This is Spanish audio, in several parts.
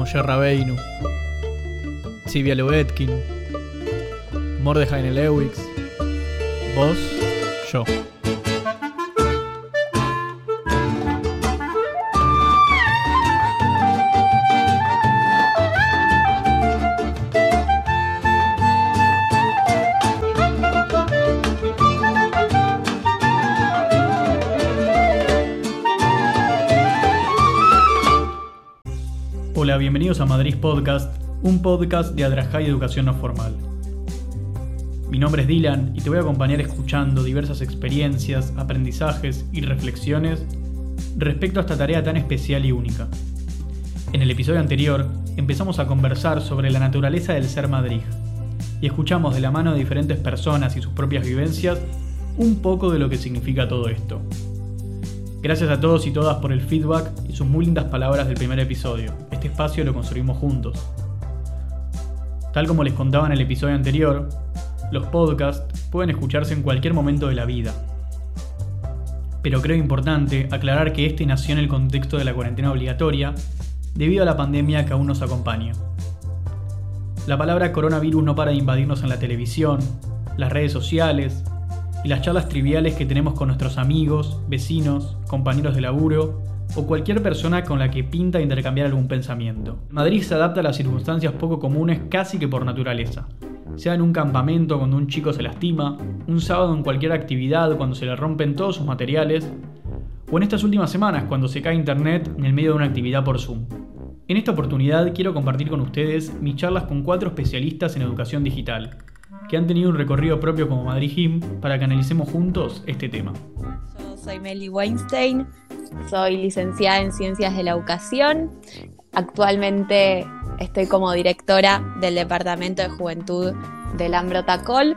Moshe Rabeinu, Sivia Lubetkin, Mordechai Lewix, vos, yo. Bienvenidos a Madrid Podcast, un podcast de Adrajá y Educación No Formal. Mi nombre es Dylan y te voy a acompañar escuchando diversas experiencias, aprendizajes y reflexiones respecto a esta tarea tan especial y única. En el episodio anterior empezamos a conversar sobre la naturaleza del ser Madrid y escuchamos de la mano de diferentes personas y sus propias vivencias un poco de lo que significa todo esto. Gracias a todos y todas por el feedback y sus muy lindas palabras del primer episodio. Este espacio lo construimos juntos. Tal como les contaba en el episodio anterior, los podcasts pueden escucharse en cualquier momento de la vida. Pero creo importante aclarar que este nació en el contexto de la cuarentena obligatoria debido a la pandemia que aún nos acompaña. La palabra coronavirus no para de invadirnos en la televisión, las redes sociales, y las charlas triviales que tenemos con nuestros amigos, vecinos, compañeros de laburo o cualquier persona con la que pinta intercambiar algún pensamiento. Madrid se adapta a las circunstancias poco comunes casi que por naturaleza. Sea en un campamento cuando un chico se lastima, un sábado en cualquier actividad cuando se le rompen todos sus materiales, o en estas últimas semanas cuando se cae internet en el medio de una actividad por Zoom. En esta oportunidad quiero compartir con ustedes mis charlas con cuatro especialistas en educación digital, que han tenido un recorrido propio como Madrid Him para que analicemos juntos este tema. Yo soy Meli Weinstein, soy licenciada en Ciencias de la Educación. Actualmente estoy como directora del Departamento de Juventud del Ambrotacol.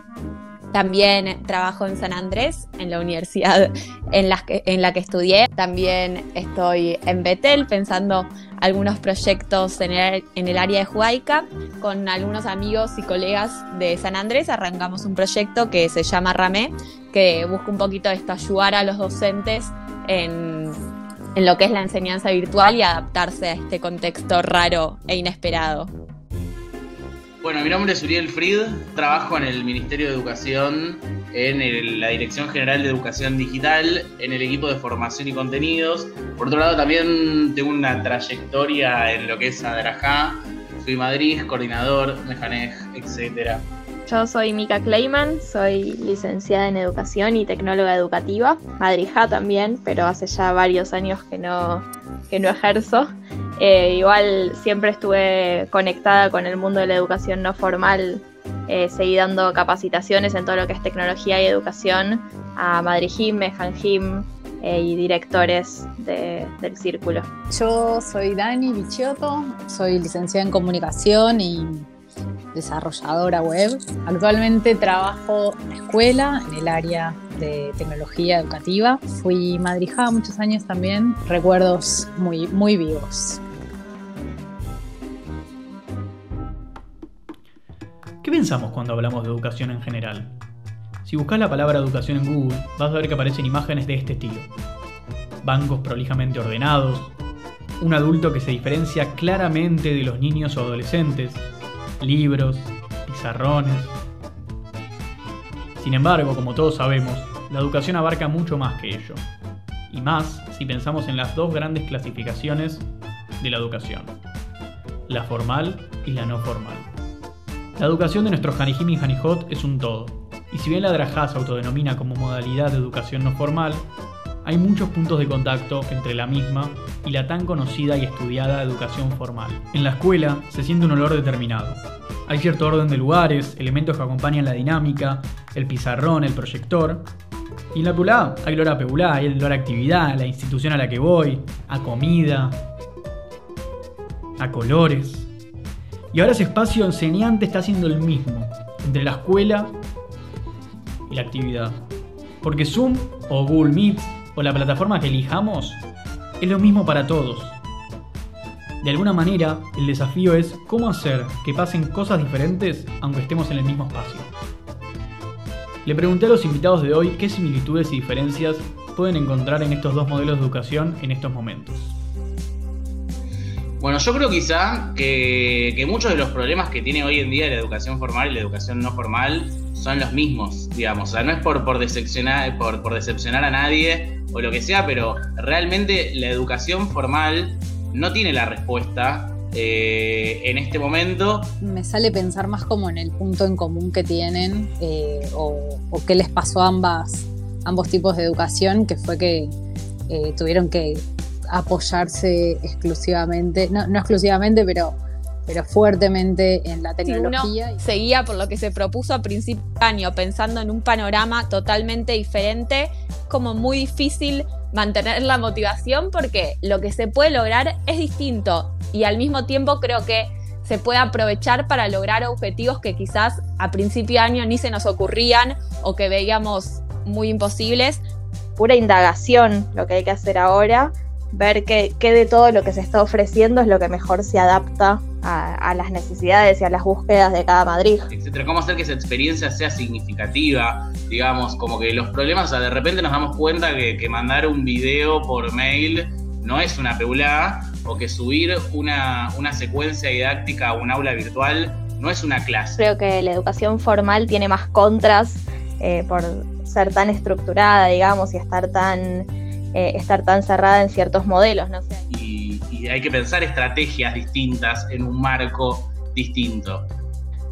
También trabajo en San Andrés, en la universidad en la, que, en la que estudié. También estoy en Betel pensando algunos proyectos en el, en el área de Juaica. Con algunos amigos y colegas de San Andrés arrancamos un proyecto que se llama RAME, que busca un poquito esto, ayudar a los docentes en, en lo que es la enseñanza virtual y adaptarse a este contexto raro e inesperado. Bueno, mi nombre es Uriel Fried, trabajo en el Ministerio de Educación, en la Dirección General de Educación Digital, en el equipo de formación y contenidos. Por otro lado, también tengo una trayectoria en lo que es Adrajá. Fui Madrid, coordinador, Mejanej, etc. Yo soy Mika Kleiman, soy licenciada en Educación y Tecnóloga Educativa, madrija también, pero hace ya varios años que no, que no ejerzo. Eh, igual siempre estuve conectada con el mundo de la educación no formal, eh, seguí dando capacitaciones en todo lo que es tecnología y educación a Madrijim, Mejanjim eh, y directores de- del círculo. Yo soy Dani Bichiotto, soy licenciada en comunicación y desarrolladora web. Actualmente trabajo en la escuela, en el área de tecnología educativa. Fui madrijada muchos años también, recuerdos muy, muy vivos. ¿Qué pensamos cuando hablamos de educación en general? Si buscas la palabra educación en Google, vas a ver que aparecen imágenes de este estilo. Bancos prolijamente ordenados, un adulto que se diferencia claramente de los niños o adolescentes, libros, pizarrones. Sin embargo, como todos sabemos, la educación abarca mucho más que ello. Y más si pensamos en las dos grandes clasificaciones de la educación. La formal y la no formal. La educación de nuestros Hanijim y Hanijot es un todo, y si bien la Drajá se autodenomina como modalidad de educación no formal, hay muchos puntos de contacto entre la misma y la tan conocida y estudiada educación formal. En la escuela se siente un olor determinado. Hay cierto orden de lugares, elementos que acompañan la dinámica, el pizarrón, el proyector. Y en la PULA hay olor a PEULA, hay olor a actividad, la institución a la que voy, a comida, a colores. Y ahora ese espacio enseñante está siendo el mismo entre la escuela y la actividad. Porque Zoom o Google Meet o la plataforma que elijamos es lo mismo para todos. De alguna manera, el desafío es cómo hacer que pasen cosas diferentes aunque estemos en el mismo espacio. Le pregunté a los invitados de hoy qué similitudes y diferencias pueden encontrar en estos dos modelos de educación en estos momentos. Bueno, yo creo quizá que, muchos de los problemas que tiene hoy en día la educación formal y la educación no formal son los mismos, digamos. O sea, no es por, decepcionar, por, por decepcionar a nadie o lo que sea, pero realmente la educación formal no tiene la respuesta eh, en este momento. Me sale pensar más como en el punto en común que tienen eh, o, qué les pasó a ambas, ambos tipos de educación, que fue que eh, tuvieron que apoyarse exclusivamente, no, no exclusivamente, pero, pero fuertemente en la tecnología. seguía por lo que se propuso a principio de año, pensando en un panorama totalmente diferente, como muy difícil mantener la motivación porque lo que se puede lograr es distinto y al mismo tiempo creo que se puede aprovechar para lograr objetivos que quizás a principio de año ni se nos ocurrían o que veíamos muy imposibles. Pura indagación lo que hay que hacer ahora ver qué, de todo lo que se está ofreciendo es lo que mejor se adapta a, las necesidades y a las búsquedas de cada Madrid. Etcétera. ¿Cómo hacer que esa experiencia sea significativa? Digamos, como que los problemas, o sea, de repente nos damos cuenta que, mandar un video por mail no es una peulá, o que subir una, secuencia didáctica a un aula virtual no es una clase. Creo que la educación formal tiene más contras eh, por ser tan estructurada, digamos, y estar tan eh, estar tan cerrada en ciertos modelos. ¿no? Y, hay que pensar estrategias distintas en un marco distinto.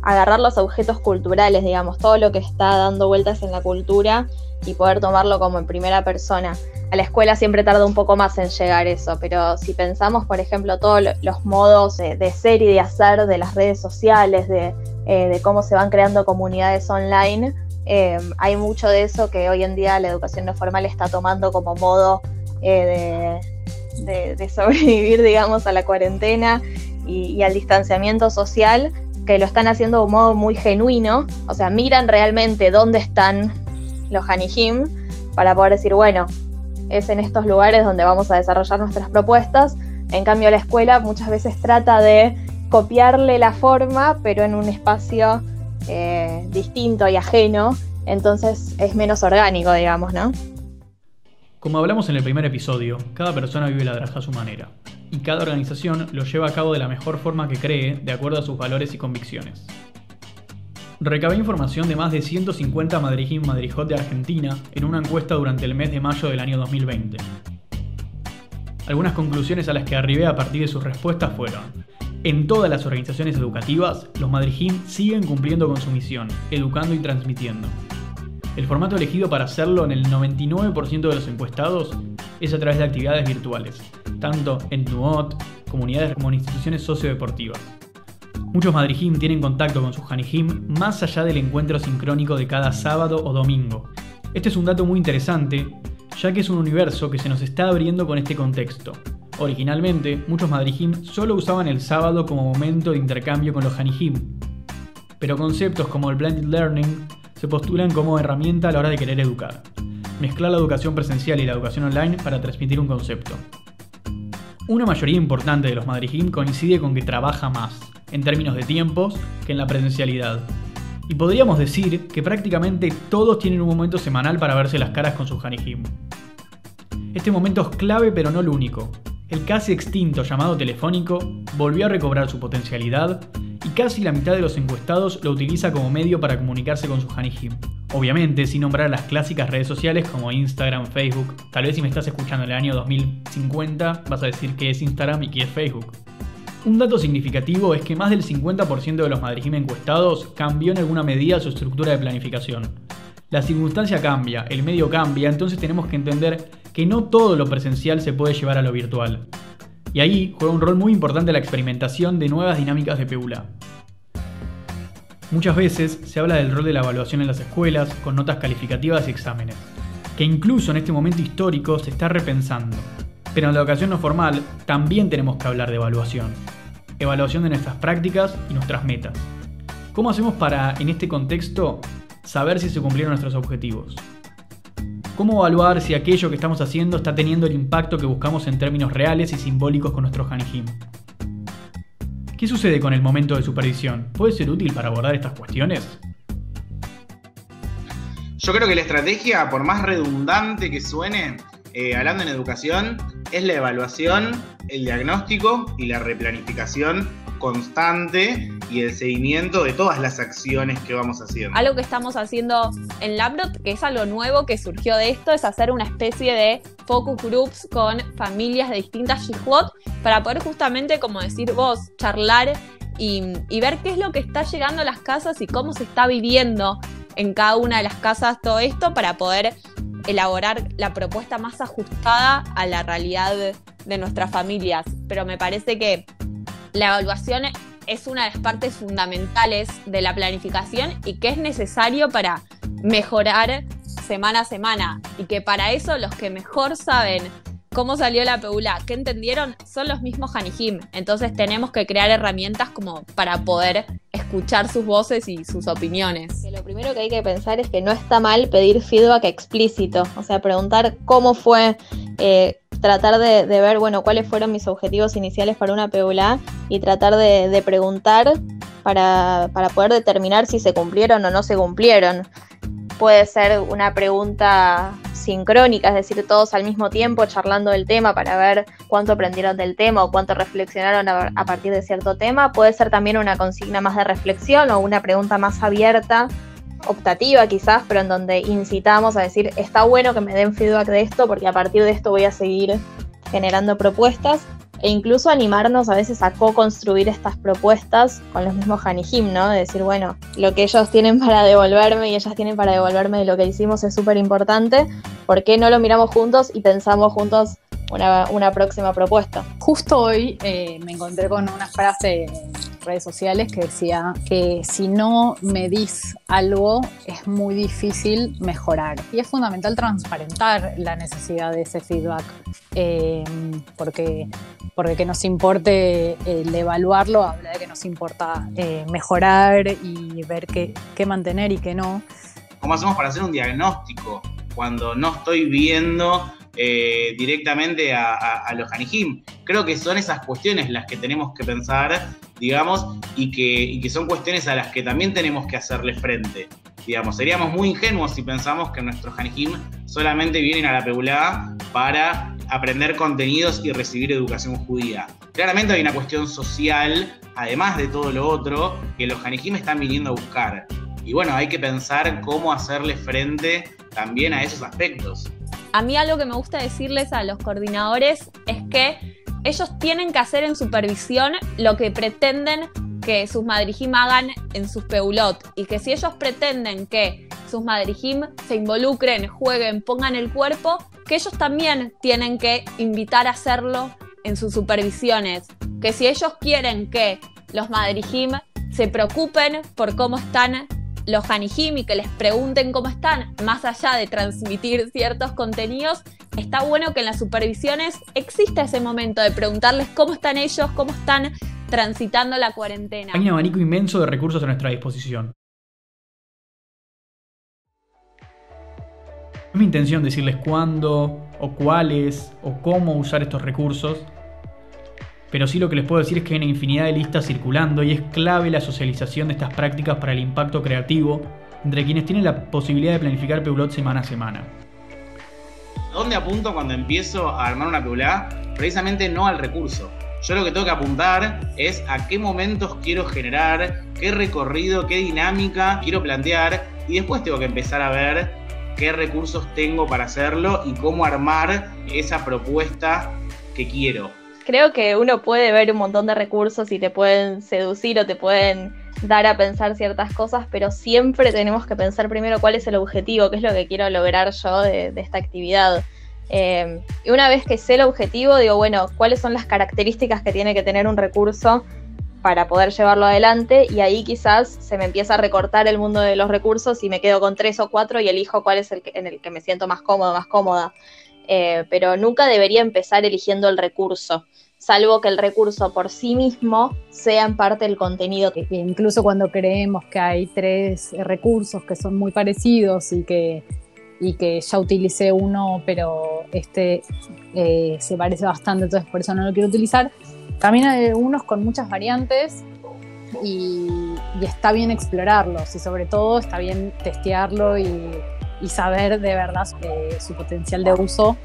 Agarrar los objetos culturales, digamos, todo lo que está dando vueltas en la cultura y poder tomarlo como en primera persona. A la escuela siempre tarda un poco más en llegar eso, pero si pensamos, por ejemplo, todos los modos de, ser y de hacer de las redes sociales, de, eh, cómo se van creando comunidades online, Em, hay mucho de eso que hoy en día la educación no formal está tomando como modo eh, de, sobrevivir, digamos, a la cuarentena y, al distanciamiento social, que lo están haciendo de un modo muy genuino, o sea, miran realmente dónde están los Hanijim para poder decir, bueno, es en estos lugares donde vamos a desarrollar nuestras propuestas. En cambio, la escuela muchas veces trata de copiarle la forma, pero en un espacio eh, distinto y ajeno, entonces es menos orgánico, digamos, ¿no? Como hablamos en el primer episodio, cada persona vive la draja a su manera, y cada organización lo lleva a cabo de la mejor forma que cree, de acuerdo a sus valores y convicciones. Recabé información de más de 150 Madrijim Madrijot de Argentina en una encuesta durante el mes de mayo del año 2020. Algunas conclusiones a las que arribé a partir de sus respuestas fueron en todas las organizaciones educativas, los Madrijim siguen cumpliendo con su misión, educando y transmitiendo. El formato elegido para hacerlo en el 99% de los encuestados es a través de actividades virtuales, tanto en Nuot, comunidades como en instituciones sociodeportivas. Muchos Madrijim tienen contacto con sus Hanijim más allá del encuentro sincrónico de cada sábado o domingo. Este es un dato muy interesante, ya que es un universo que se nos está abriendo con este contexto, Originalmente, muchos madrijim solo usaban el sábado como momento de intercambio con los hanijim, pero conceptos como el blended learning se postulan como herramienta a la hora de querer educar. Mezclar la educación presencial y la educación online para transmitir un concepto. Una mayoría importante de los madrijim coincide con que trabaja más, en términos de tiempos, que en la presencialidad. Y podríamos decir que prácticamente todos tienen un momento semanal para verse las caras con sus hanijim. Este momento es clave pero no el único, el casi extinto llamado telefónico volvió a recobrar su potencialidad y casi la mitad de los encuestados lo utiliza como medio para comunicarse con su Hanijim. Obviamente, sin nombrar las clásicas redes sociales como Instagram, Facebook. Tal vez si me estás escuchando en el año 2050 vas a decir qué es Instagram y qué es Facebook. Un dato significativo es que más del 50% de los madrijim encuestados cambió en alguna medida su estructura de planificación. La circunstancia cambia, el medio cambia, entonces tenemos que entender que no todo lo presencial se puede llevar a lo virtual. Y ahí juega un rol muy importante la experimentación de nuevas dinámicas de PEULA. Muchas veces se habla del rol de la evaluación en las escuelas, con notas calificativas y exámenes, que incluso en este momento histórico se está repensando. Pero en la educación no formal también tenemos que hablar de evaluación. Evaluación de nuestras prácticas y nuestras metas. ¿Cómo hacemos para, en este contexto, saber si se cumplieron nuestros objetivos? ¿Cómo evaluar si aquello que estamos haciendo está teniendo el impacto que buscamos en términos reales y simbólicos con nuestro Hanijim? ¿Qué sucede con el momento de supervisión? ¿Puede ser útil para abordar estas cuestiones? Yo creo que la estrategia, por más redundante que suene, eh, hablando en educación, es la evaluación, el diagnóstico y la replanificación constante y el seguimiento de todas las acciones que vamos haciendo. Algo que estamos haciendo en Lambrot, que es algo nuevo que surgió de esto, es hacer una especie de focus groups con familias de distintas Shihwot para poder justamente, como decir vos, charlar y, y ver qué es lo que está llegando a las casas y cómo se está viviendo en cada una de las casas todo esto para poder elaborar la propuesta más ajustada a la realidad de nuestras familias. Pero me parece que la evaluación es una de las partes fundamentales de la planificación y que es necesario para mejorar semana a semana y que para eso los que mejor saben cómo salió la peula, qué entendieron, son los mismos Hanijim. Entonces tenemos que crear herramientas como para poder escuchar sus voces y sus opiniones. lo primero que hay que pensar es que no está mal pedir feedback explícito, o sea, preguntar cómo fue, eh, tratar de, ver, bueno, cuáles fueron mis objetivos iniciales para una PULA y tratar de, preguntar para, para poder determinar si se cumplieron o no se cumplieron. Puede ser una pregunta sincrónica, es decir, todos al mismo tiempo charlando del tema para ver cuánto aprendieron del tema o cuánto reflexionaron a, partir de cierto tema. Puede ser también una consigna más de reflexión o una pregunta más abierta optativa quizás, pero en donde incitamos a decir, está bueno que me den feedback de esto porque a partir de esto voy a seguir generando propuestas e incluso animarnos a veces a co-construir estas propuestas con los mismos Hanijim, ¿no? De decir, bueno, lo que ellos tienen para devolverme y ellas tienen para devolverme de lo que hicimos es súper importante, ¿por qué no lo miramos juntos y pensamos juntos una, próxima propuesta? Justo hoy eh, me encontré con una frase redes sociales que decía que si no medís algo es muy difícil mejorar. Y es fundamental transparentar la necesidad de ese feedback, eh, porque, porque que nos importe el evaluarlo habla de que nos importa eh, mejorar y ver qué, qué mantener y qué no. ¿Cómo hacemos para hacer un diagnóstico cuando no estoy viendo eh, directamente a, los Hanijim. Creo que son esas cuestiones las que tenemos que pensar, digamos, y que, que son cuestiones a las que también tenemos que hacerle frente. Digamos, seríamos muy ingenuos si pensamos que nuestros Hanijim solamente vienen a la Peulá para aprender contenidos y recibir educación judía. Claramente hay una cuestión social, además de todo lo otro, que los Hanijim están viniendo a buscar. Y bueno, hay que pensar cómo hacerle frente también a esos aspectos a mí algo que me gusta decirles a los coordinadores es que ellos tienen que hacer en supervisión lo que pretenden que sus madrijim hagan en sus peulot y que si ellos pretenden que sus madrijim se involucren, jueguen, pongan el cuerpo, que ellos también tienen que invitar a hacerlo en sus supervisiones. Que si ellos quieren que los madrijim se preocupen por cómo están los Hanijim y que les pregunten cómo están, más allá de transmitir ciertos contenidos, está bueno que en las supervisiones exista ese momento de preguntarles cómo están ellos, cómo están transitando la cuarentena. Hay un abanico inmenso de recursos a nuestra disposición. Es mi intención decirles cuándo, o cuáles, o cómo usar estos recursos, pero sí lo que les puedo decir es que hay una infinidad de listas circulando y es clave la socialización de estas prácticas para el impacto creativo entre quienes tienen la posibilidad de planificar Peulot semana a semana. ¿Dónde apunto cuando empiezo a armar una Peulá? Precisamente no al recurso. Yo lo que tengo que apuntar es a qué momentos quiero generar, qué recorrido, qué dinámica quiero plantear y después tengo que empezar a ver qué recursos tengo para hacerlo y cómo armar esa propuesta que quiero creo que uno puede ver un montón de recursos y te pueden seducir o te pueden dar a pensar ciertas cosas, pero siempre tenemos que pensar primero cuál es el objetivo, qué es lo que quiero lograr yo de, esta actividad. Eh, y una vez que sé el objetivo, digo, bueno, cuáles son las características que tiene que tener un recurso para poder llevarlo adelante y ahí quizás se me empieza a recortar el mundo de los recursos y me quedo con tres o cuatro y elijo cuál es el en el que me siento más cómodo, más cómoda. Eh, pero nunca debería empezar eligiendo el recurso, salvo que el recurso por sí mismo sea en parte el contenido. Que incluso cuando creemos que hay tres recursos que son muy parecidos y que, y que ya utilicé uno, pero este eh, se parece bastante, entonces por eso no lo quiero utilizar, también hay unos con muchas variantes y, está bien explorarlos y sobre todo está bien testearlo y, saber de verdad eh, su potencial de uso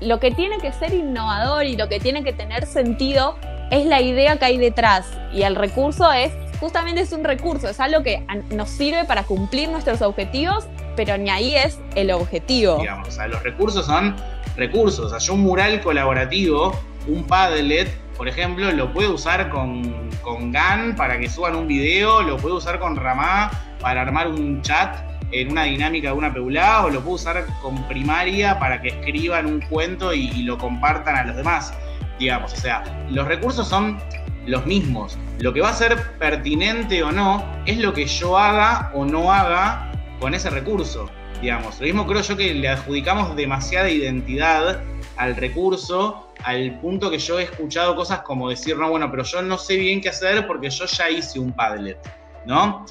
lo que tiene que ser innovador y lo que tiene que tener sentido es la idea que hay detrás. Y el recurso es justamente es un recurso, es algo que nos sirve para cumplir nuestros objetivos, pero ni ahí es el objetivo. Digamos, o sea, los recursos son recursos, o sea, yo un mural colaborativo, un Padlet, por ejemplo, lo puedo usar con, con GAN para que suban un video, lo puedo usar con Ramá para armar un chat en una dinámica de una peulá, o lo puedo usar con primaria para que escriban un cuento y lo compartan a los demás digamos. O sea, los recursos son los mismos. Lo que va a ser pertinente o no es lo que yo haga o no haga con ese recurso, digamos. Lo mismo creo yo que le adjudicamos demasiada identidad al recurso al punto que yo he escuchado cosas como decir, no, bueno, pero yo no sé bien qué hacer porque yo ya hice un Padlet, ¿no?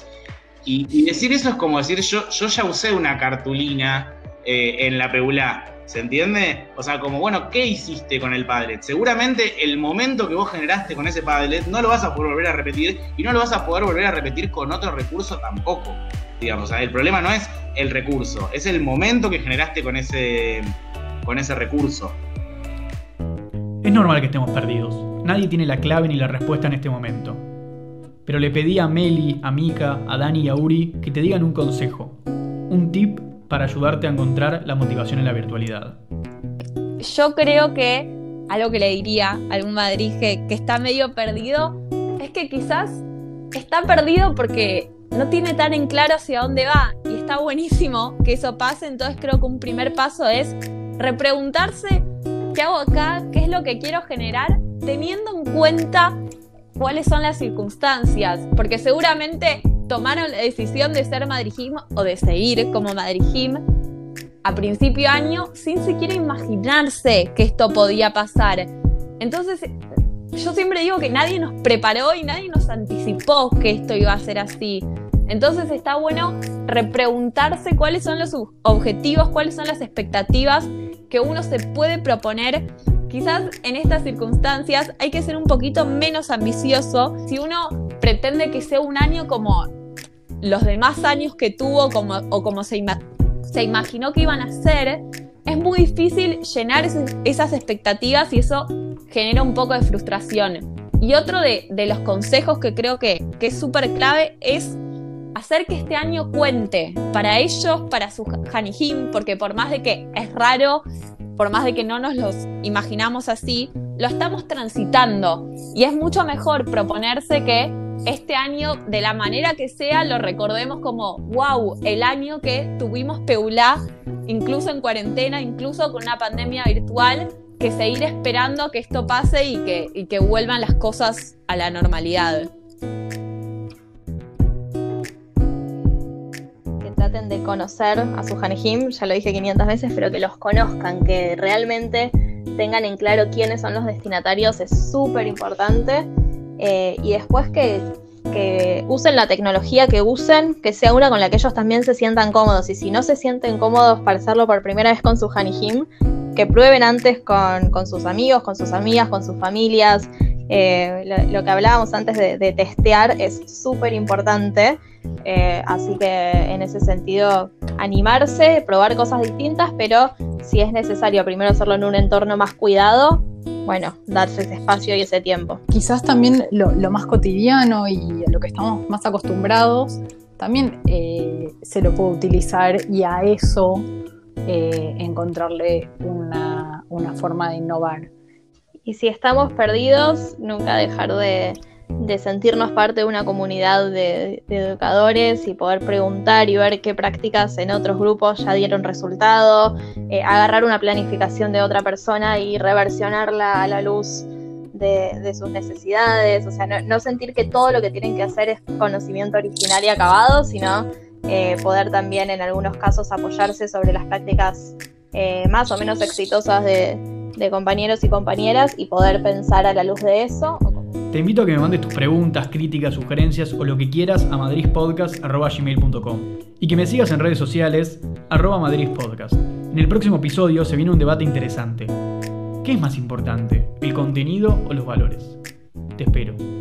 Y, decir eso es como decir, yo, yo ya usé una cartulina eh, en la Peulá ¿Se entiende? O sea, como, bueno, ¿qué hiciste con el Padlet? Seguramente el momento que vos generaste con ese Padlet no lo vas a poder volver a repetir y no lo vas a poder volver a repetir con otro recurso tampoco. Digamos, el problema no es el recurso, es el momento que generaste con ese, con ese recurso. Es normal que estemos perdidos. Nadie tiene la clave ni la respuesta en este momento. Pero le pedí a Meli, a Mika, a Dani y a Uri que te digan un consejo, un tip para ayudarte a encontrar la motivación en la virtualidad? Yo creo que algo que le diría a algún Madrid que, está medio perdido es que quizás está perdido porque no tiene tan en claro hacia dónde va y está buenísimo que eso pase, entonces creo que un primer paso es repreguntarse qué hago acá, qué es lo que quiero generar, teniendo en cuenta cuáles son las circunstancias, porque seguramente tomaron la decisión de ser Madrid o de seguir como Madrid a principio año sin siquiera imaginarse que esto podía pasar. Entonces, yo siempre digo que nadie nos preparó y nadie nos anticipó que esto iba a ser así. Entonces está bueno repreguntarse cuáles son los objetivos, cuáles son las expectativas que uno se puede proponer. Quizás en estas circunstancias hay que ser un poquito menos ambicioso si uno pretende que sea un año como los demás años que tuvo como, o como se, se imaginó que iban a ser, es muy difícil llenar esas expectativas y eso genera un poco de frustración. Y otro de, los consejos que creo que, que es súper clave es hacer que este año cuente para ellos, para su Hanihim, porque por más de que es raro, por más de que no nos los imaginamos así, lo estamos transitando. Y es mucho mejor proponerse que este año, de la manera que sea, lo recordemos como, wow, el año que tuvimos Peulá, incluso en cuarentena, incluso con una pandemia virtual, que seguir esperando que esto pase y que, y que vuelvan las cosas a la normalidad. De conocer a su Hanejim, ya lo dije 500 veces, pero que los conozcan, que realmente tengan en claro quiénes son los destinatarios, es súper importante eh, y después que, usen la tecnología que usen, que sea una con la que ellos también se sientan cómodos. Y si no se sienten cómodos para hacerlo por primera vez con su Hanihim, que prueben antes con, sus amigos, con sus amigas, con sus familias. Eh, lo, que hablábamos antes de, testear es súper importante. Eh, así que en ese sentido, animarse, probar cosas distintas, pero si es necesario primero hacerlo en un entorno más cuidado, bueno, darse ese espacio y ese tiempo. Quizás también lo, más cotidiano y a lo que estamos más acostumbrados, también eh, se lo puede utilizar y a eso eh, encontrarle una, una forma de innovar. Y si estamos perdidos, nunca dejar de, de sentirnos parte de una comunidad de, educadores y poder preguntar y ver qué prácticas en otros grupos ya dieron resultado, eh, agarrar una planificación de otra persona y reversionarla a la luz de, sus necesidades, o sea, no, sentir que todo lo que tienen que hacer es conocimiento original y acabado, sino eh, poder también en algunos casos apoyarse sobre las prácticas eh, más o menos exitosas de, de compañeros y compañeras y poder pensar a la luz de eso te invito a que me mandes tus preguntas, críticas, sugerencias o lo que quieras a madridpodcast.gmail.com y que me sigas en redes sociales arroba madridpodcast. En el próximo episodio se viene un debate interesante. ¿Qué es más importante, el contenido o los valores? Te espero.